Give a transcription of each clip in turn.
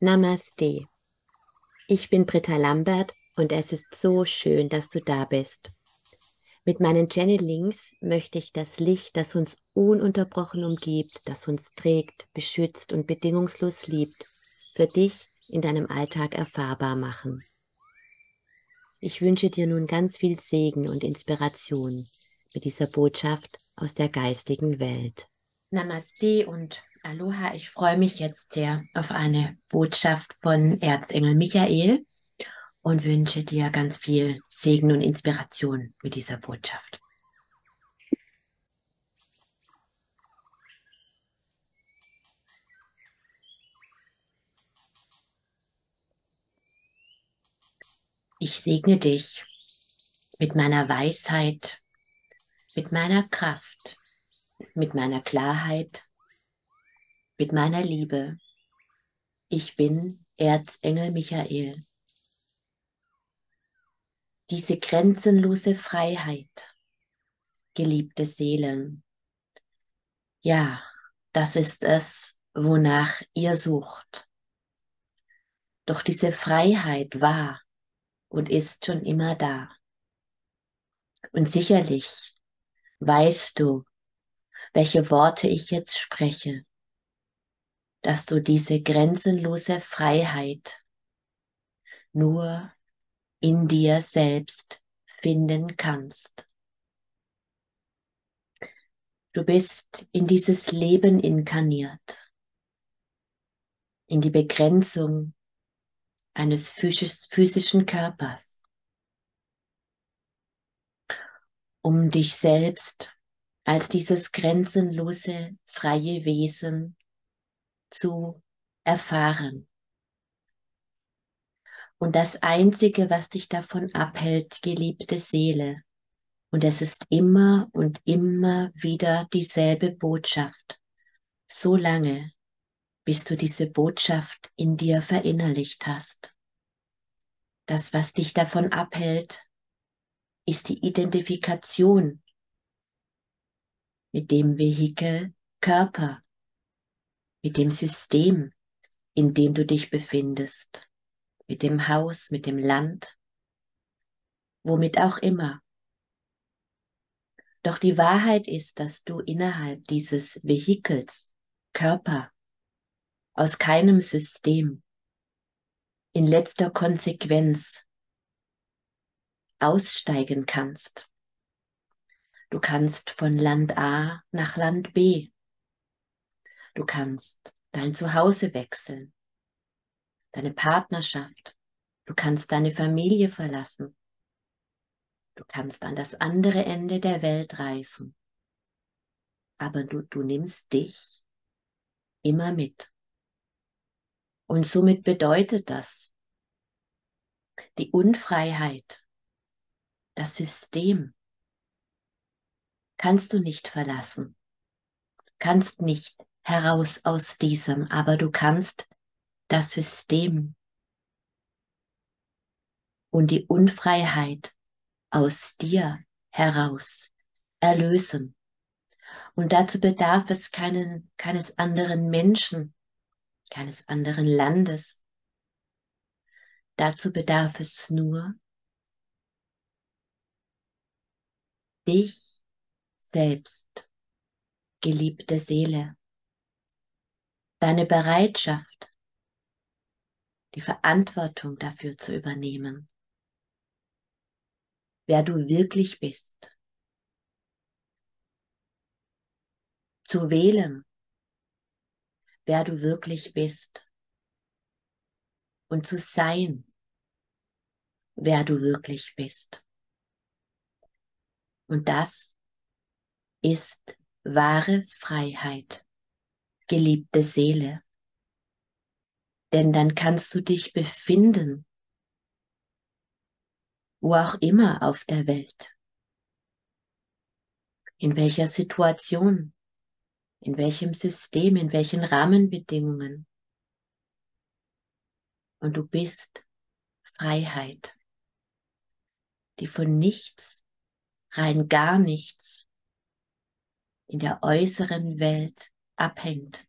Namaste. Ich bin Britta Lambert und es ist so schön, dass du da bist. Mit meinen Channelings möchte ich das Licht, das uns ununterbrochen umgibt, das uns trägt, beschützt und bedingungslos liebt, für dich in deinem Alltag erfahrbar machen. Ich wünsche dir nun ganz viel Segen und Inspiration mit dieser Botschaft aus der geistigen Welt. Namaste und Aloha, ich freue mich jetzt sehr auf eine Botschaft von Erzengel Michael und wünsche dir ganz viel Segen und Inspiration mit dieser Botschaft. Ich segne dich mit meiner Weisheit, mit meiner Kraft, mit meiner Klarheit mit meiner Liebe. Ich bin Erzengel Michael. Diese grenzenlose Freiheit, geliebte Seelen. Ja, das ist es, wonach ihr sucht. Doch diese Freiheit war und ist schon immer da. Und sicherlich weißt du, welche Worte ich jetzt spreche dass du diese grenzenlose Freiheit nur in dir selbst finden kannst. Du bist in dieses Leben inkarniert, in die Begrenzung eines physischen Körpers, um dich selbst als dieses grenzenlose, freie Wesen zu erfahren. Und das Einzige, was dich davon abhält, geliebte Seele, und es ist immer und immer wieder dieselbe Botschaft, so lange, bis du diese Botschaft in dir verinnerlicht hast. Das, was dich davon abhält, ist die Identifikation mit dem Vehikel Körper, mit dem System, in dem du dich befindest, mit dem Haus, mit dem Land, womit auch immer. Doch die Wahrheit ist, dass du innerhalb dieses Vehikels, Körper, aus keinem System in letzter Konsequenz aussteigen kannst. Du kannst von Land A nach Land B Du kannst dein Zuhause wechseln, deine Partnerschaft. Du kannst deine Familie verlassen. Du kannst an das andere Ende der Welt reisen. Aber du, du nimmst dich immer mit. Und somit bedeutet das, die Unfreiheit, das System, kannst du nicht verlassen, kannst nicht heraus aus diesem, aber du kannst das System und die Unfreiheit aus dir heraus erlösen. Und dazu bedarf es keinen, keines anderen Menschen, keines anderen Landes. Dazu bedarf es nur dich selbst, geliebte Seele deine Bereitschaft, die Verantwortung dafür zu übernehmen, wer du wirklich bist, zu wählen, wer du wirklich bist. Und zu sein, wer du wirklich bist. Und das ist wahre Freiheit geliebte Seele. Denn dann kannst du dich befinden, wo auch immer auf der Welt, in welcher Situation, in welchem System, in welchen Rahmenbedingungen. Und du bist Freiheit, die von nichts, rein gar nichts in der äußeren Welt abhängt.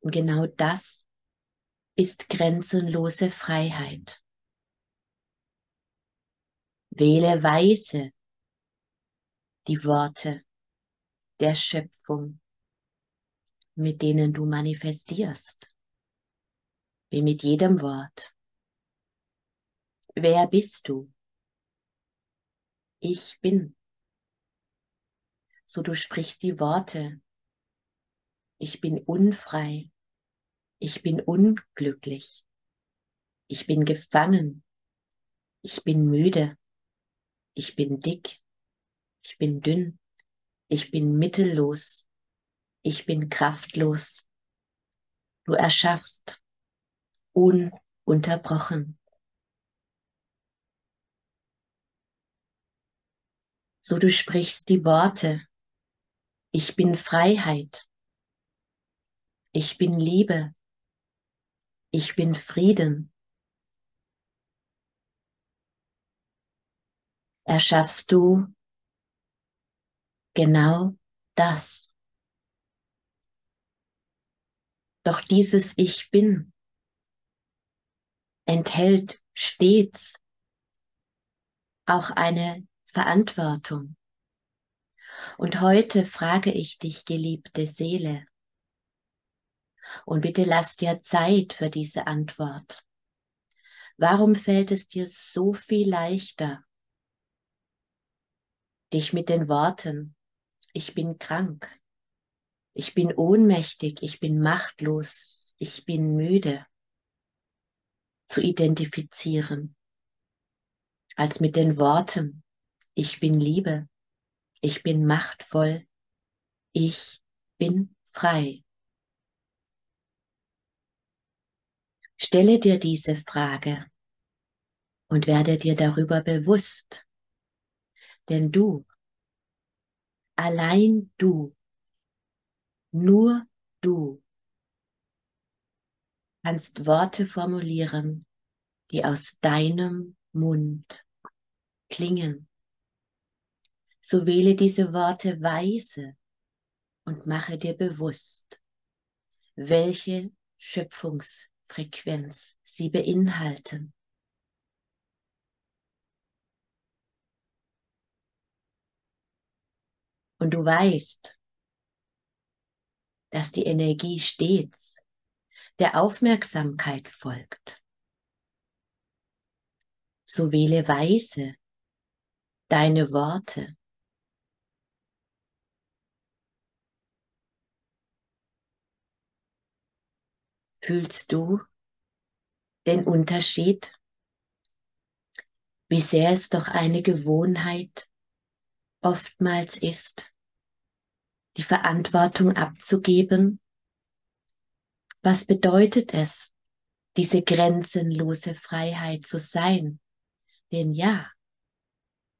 Und genau das ist grenzenlose Freiheit. Wähle weise die Worte der Schöpfung, mit denen du manifestierst, wie mit jedem Wort. Wer bist du? Ich bin. So du sprichst die Worte. Ich bin unfrei. Ich bin unglücklich. Ich bin gefangen. Ich bin müde. Ich bin dick. Ich bin dünn. Ich bin mittellos. Ich bin kraftlos. Du erschaffst ununterbrochen. So du sprichst die Worte. Ich bin Freiheit. Ich bin Liebe. Ich bin Frieden. Erschaffst du genau das. Doch dieses Ich bin enthält stets auch eine Verantwortung. Und heute frage ich dich, geliebte Seele, und bitte lass dir Zeit für diese Antwort. Warum fällt es dir so viel leichter, dich mit den Worten, ich bin krank, ich bin ohnmächtig, ich bin machtlos, ich bin müde zu identifizieren, als mit den Worten, ich bin Liebe, ich bin machtvoll, ich bin frei. Stelle dir diese Frage und werde dir darüber bewusst, denn du, allein du, nur du kannst Worte formulieren, die aus deinem Mund klingen. So wähle diese Worte weise und mache dir bewusst, welche Schöpfungsfrequenz sie beinhalten. Und du weißt, dass die Energie stets der Aufmerksamkeit folgt. So wähle weise deine Worte. Fühlst du den Unterschied? Wie sehr es doch eine Gewohnheit oftmals ist, die Verantwortung abzugeben? Was bedeutet es, diese grenzenlose Freiheit zu sein? Denn ja,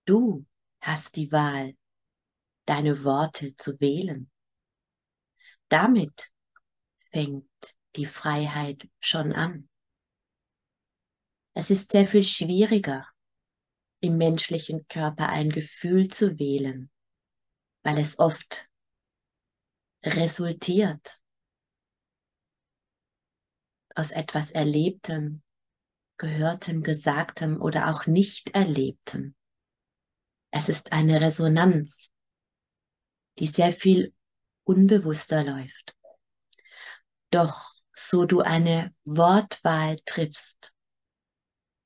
du hast die Wahl, deine Worte zu wählen. Damit fängt die Freiheit schon an. Es ist sehr viel schwieriger, im menschlichen Körper ein Gefühl zu wählen, weil es oft resultiert aus etwas Erlebtem, Gehörtem, Gesagtem oder auch nicht Erlebtem. Es ist eine Resonanz, die sehr viel unbewusster läuft. Doch so du eine Wortwahl triffst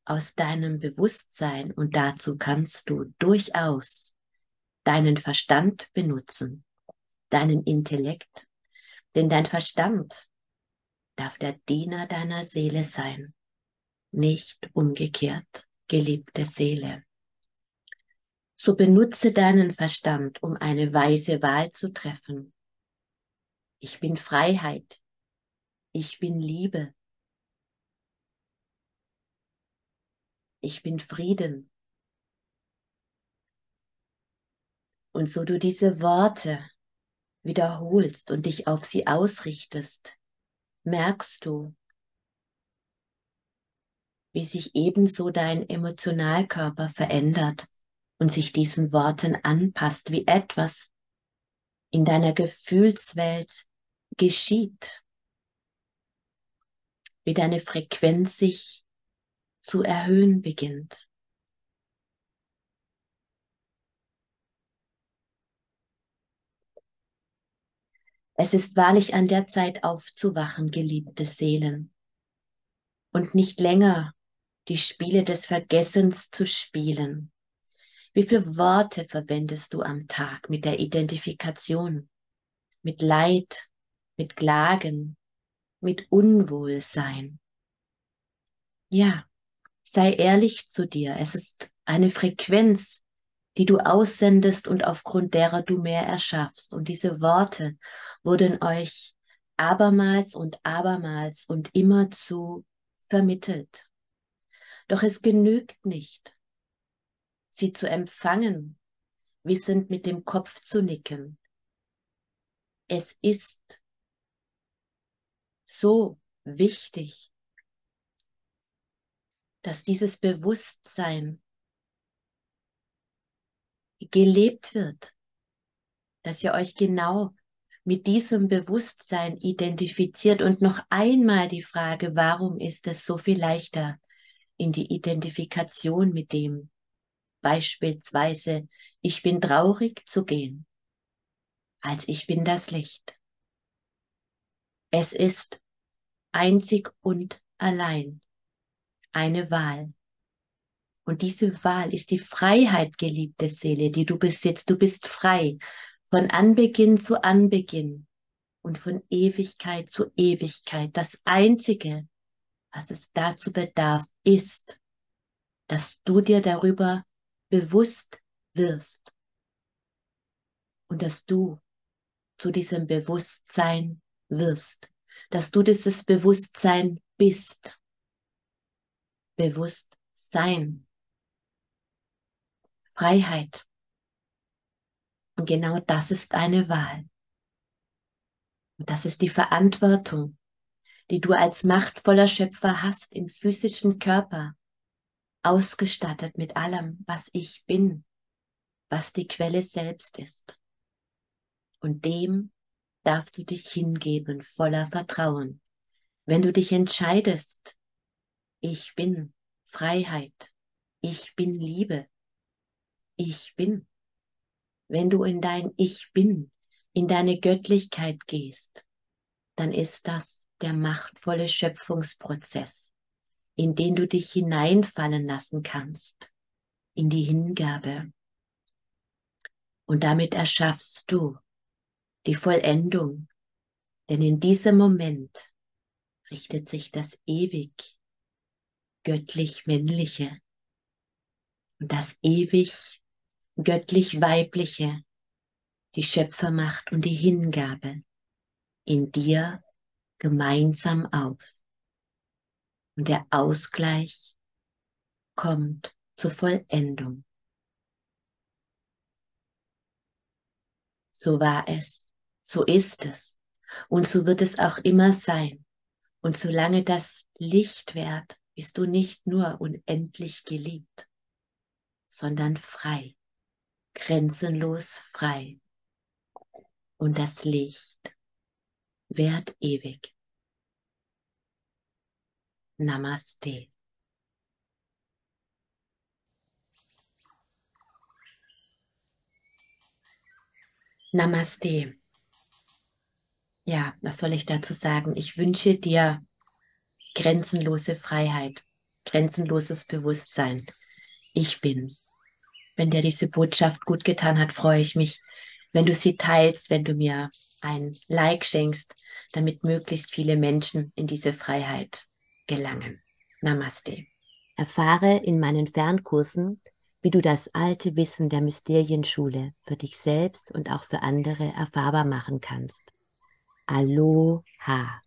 aus deinem Bewusstsein und dazu kannst du durchaus deinen Verstand benutzen, deinen Intellekt, denn dein Verstand darf der Diener deiner Seele sein, nicht umgekehrt, geliebte Seele. So benutze deinen Verstand, um eine weise Wahl zu treffen. Ich bin Freiheit. Ich bin Liebe. Ich bin Frieden. Und so du diese Worte wiederholst und dich auf sie ausrichtest, merkst du, wie sich ebenso dein Emotionalkörper verändert und sich diesen Worten anpasst, wie etwas in deiner Gefühlswelt geschieht. Wie deine Frequenz sich zu erhöhen beginnt. Es ist wahrlich an der Zeit aufzuwachen, geliebte Seelen, und nicht länger die Spiele des Vergessens zu spielen. Wie viele Worte verwendest du am Tag mit der Identifikation, mit Leid, mit Klagen, mit Unwohlsein? Ja, sei ehrlich zu dir. Es ist eine Frequenz, die du aussendest und aufgrund derer du mehr erschaffst. Und diese Worte wurden euch abermals und abermals und immerzu vermittelt. Doch es genügt nicht, sie zu empfangen, wissend mit dem Kopf zu nicken. Es ist so wichtig, dass dieses Bewusstsein gelebt wird, dass ihr euch genau mit diesem Bewusstsein identifiziert und noch einmal die Frage, warum ist es so viel leichter in die Identifikation mit dem beispielsweise ich bin traurig zu gehen, als ich bin das Licht. Es ist einzig und allein eine Wahl. Und diese Wahl ist die Freiheit, geliebte Seele, die du besitzt. Du bist frei von Anbeginn zu Anbeginn und von Ewigkeit zu Ewigkeit. Das Einzige, was es dazu bedarf, ist, dass du dir darüber bewusst wirst und dass du zu diesem Bewusstsein wirst, dass du dieses Bewusstsein bist. Bewusstsein. Freiheit. Und genau das ist eine Wahl. Und das ist die Verantwortung, die du als machtvoller Schöpfer hast im physischen Körper, ausgestattet mit allem, was ich bin, was die Quelle selbst ist. Und dem darfst du dich hingeben voller Vertrauen. Wenn du dich entscheidest, ich bin Freiheit, ich bin Liebe, ich bin. Wenn du in dein Ich bin, in deine Göttlichkeit gehst, dann ist das der machtvolle Schöpfungsprozess, in den du dich hineinfallen lassen kannst, in die Hingabe. Und damit erschaffst du die Vollendung, denn in diesem Moment richtet sich das ewig göttlich männliche und das ewig göttlich-weibliche, die Schöpfermacht und die Hingabe in dir gemeinsam auf. Und der Ausgleich kommt zur Vollendung. So war es, so ist es und so wird es auch immer sein. Und solange das Licht währt, bist du nicht nur unendlich geliebt, sondern frei grenzenlos frei. Und das Licht währt ewig. Namaste. Namaste. Ja, was soll ich dazu sagen? Ich wünsche dir grenzenlose Freiheit, grenzenloses Bewusstsein. Ich bin. Wenn dir diese Botschaft gut getan hat, freue ich mich, wenn du sie teilst, wenn du mir ein Like schenkst, damit möglichst viele Menschen in diese Freiheit gelangen. Namaste. Erfahre in meinen Fernkursen, wie du das alte Wissen der Mysterienschule für dich selbst und auch für andere erfahrbar machen kannst. Aloha.